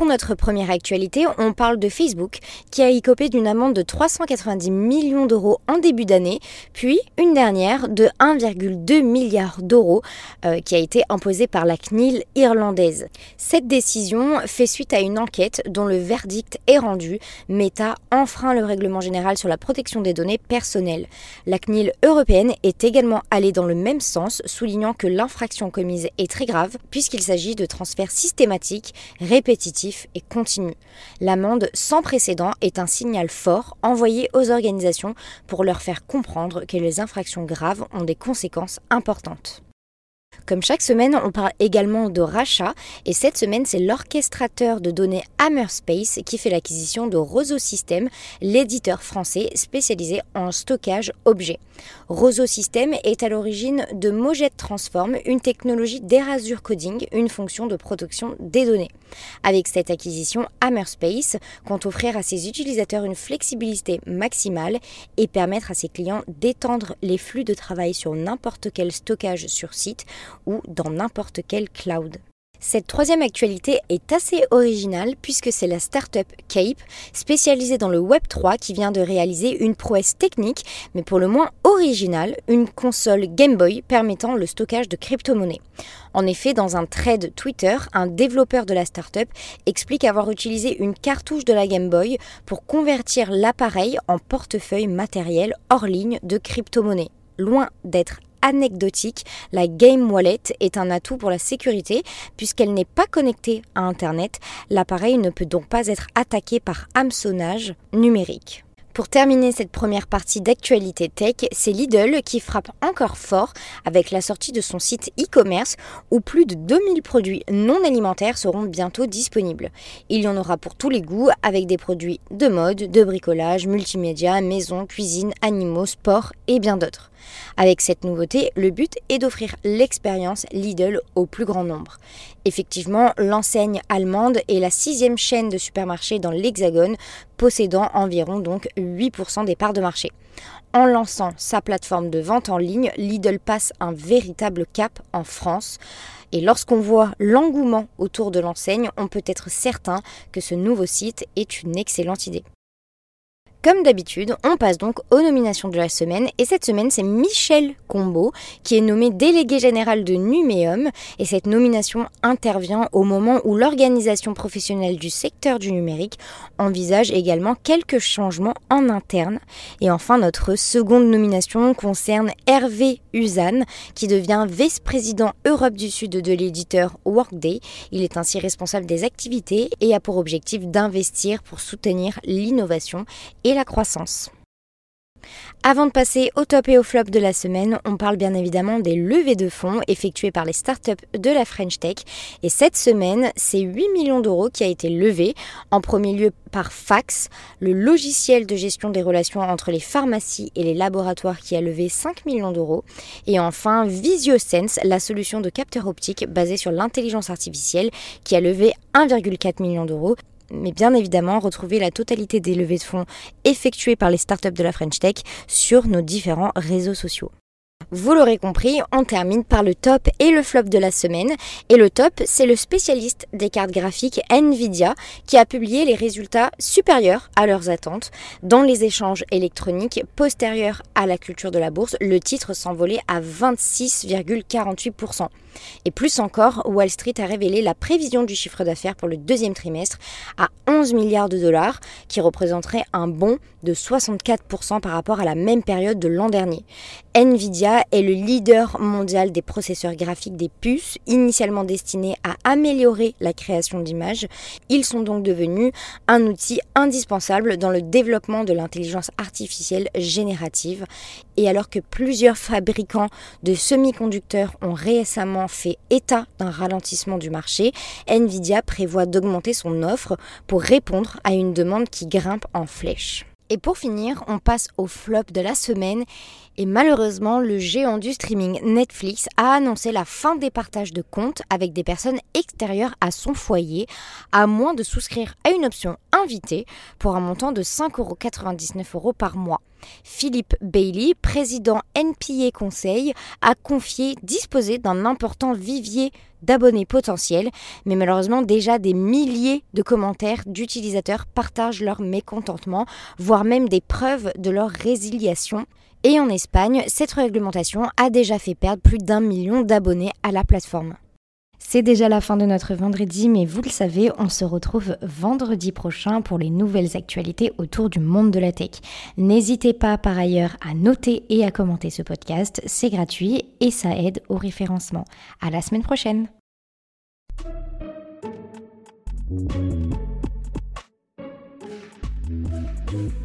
Pour notre première actualité, on parle de Facebook qui a écopé d'une amende de 390 millions d'euros en début d'année, puis une dernière de 1,2 milliard d'euros euh, qui a été imposée par la CNIL irlandaise. Cette décision fait suite à une enquête dont le verdict est rendu. Meta enfreint le règlement général sur la protection des données personnelles. La CNIL européenne est également allée dans le même sens, soulignant que l'infraction commise est très grave puisqu'il s'agit de transferts systématiques, répétitifs et continu. L'amende sans précédent est un signal fort envoyé aux organisations pour leur faire comprendre que les infractions graves ont des conséquences importantes. Comme chaque semaine, on parle également de rachat et cette semaine, c'est l'orchestrateur de données Hammerspace qui fait l'acquisition de Roseau System, l'éditeur français spécialisé en stockage objet. Roseau System est à l'origine de Mojet Transform, une technologie d'erasure coding, une fonction de protection des données. Avec cette acquisition, Hammerspace compte offrir à ses utilisateurs une flexibilité maximale et permettre à ses clients d'étendre les flux de travail sur n'importe quel stockage sur site ou dans n'importe quel cloud. Cette troisième actualité est assez originale puisque c'est la startup Cape, spécialisée dans le Web3, qui vient de réaliser une prouesse technique, mais pour le moins originale, une console Game Boy permettant le stockage de crypto-monnaies. En effet, dans un thread Twitter, un développeur de la startup explique avoir utilisé une cartouche de la Game Boy pour convertir l'appareil en portefeuille matériel hors ligne de crypto-monnaies. Loin d'être anecdotique, la Game Wallet est un atout pour la sécurité puisqu'elle n'est pas connectée à Internet. L'appareil ne peut donc pas être attaqué par hameçonnage numérique. Pour terminer cette première partie d'actualité tech, c'est Lidl qui frappe encore fort avec la sortie de son site e-commerce où plus de 2000 produits non alimentaires seront bientôt disponibles. Il y en aura pour tous les goûts avec des produits de mode, de bricolage, multimédia, maison, cuisine, animaux, sport et bien d'autres. Avec cette nouveauté, le but est d'offrir l'expérience Lidl au plus grand nombre. Effectivement, l'enseigne allemande est la sixième chaîne de supermarchés dans l'Hexagone, possédant environ donc 8% des parts de marché. En lançant sa plateforme de vente en ligne, Lidl passe un véritable cap en France. Et lorsqu'on voit l'engouement autour de l'enseigne, on peut être certain que ce nouveau site est une excellente idée. Comme d'habitude, on passe donc aux nominations de la semaine et cette semaine c'est Michel Combeau qui est nommé délégué général de Numéum et cette nomination intervient au moment où l'organisation professionnelle du secteur du numérique envisage également quelques changements en interne. Et enfin notre seconde nomination concerne Hervé Usan qui devient vice-président Europe du Sud de l'éditeur Workday. Il est ainsi responsable des activités et a pour objectif d'investir pour soutenir l'innovation la croissance. Avant de passer au top et au flop de la semaine, on parle bien évidemment des levées de fonds effectuées par les startups de la French Tech. Et cette semaine, c'est 8 millions d'euros qui a été levé. En premier lieu par Fax, le logiciel de gestion des relations entre les pharmacies et les laboratoires qui a levé 5 millions d'euros. Et enfin, VisioSense, la solution de capteur optique basée sur l'intelligence artificielle qui a levé 1,4 million d'euros mais bien évidemment retrouver la totalité des levées de fonds effectuées par les startups de la French Tech sur nos différents réseaux sociaux. Vous l'aurez compris, on termine par le top et le flop de la semaine. Et le top, c'est le spécialiste des cartes graphiques Nvidia qui a publié les résultats supérieurs à leurs attentes. Dans les échanges électroniques postérieurs à la culture de la bourse, le titre s'envolait à 26,48%. Et plus encore, Wall Street a révélé la prévision du chiffre d'affaires pour le deuxième trimestre à 11 milliards de dollars, qui représenterait un bond de 64% par rapport à la même période de l'an dernier. Nvidia est le leader mondial des processeurs graphiques des puces, initialement destinés à améliorer la création d'images. Ils sont donc devenus un outil indispensable dans le développement de l'intelligence artificielle générative. Et alors que plusieurs fabricants de semi-conducteurs ont récemment fait état d'un ralentissement du marché, Nvidia prévoit d'augmenter son offre pour répondre à une demande qui grimpe en flèche. Et pour finir, on passe au flop de la semaine. Et malheureusement, le géant du streaming Netflix a annoncé la fin des partages de comptes avec des personnes extérieures à son foyer, à moins de souscrire à une option invitée pour un montant de 5,99 euros par mois. Philippe Bailey, président NPA Conseil, a confié disposer d'un important vivier d'abonnés potentiels, mais malheureusement déjà des milliers de commentaires d'utilisateurs partagent leur mécontentement, voire même des preuves de leur résiliation. Et en Espagne, cette réglementation a déjà fait perdre plus d'un million d'abonnés à la plateforme. C'est déjà la fin de notre vendredi, mais vous le savez, on se retrouve vendredi prochain pour les nouvelles actualités autour du monde de la tech. N'hésitez pas par ailleurs à noter et à commenter ce podcast, c'est gratuit et ça aide au référencement. À la semaine prochaine!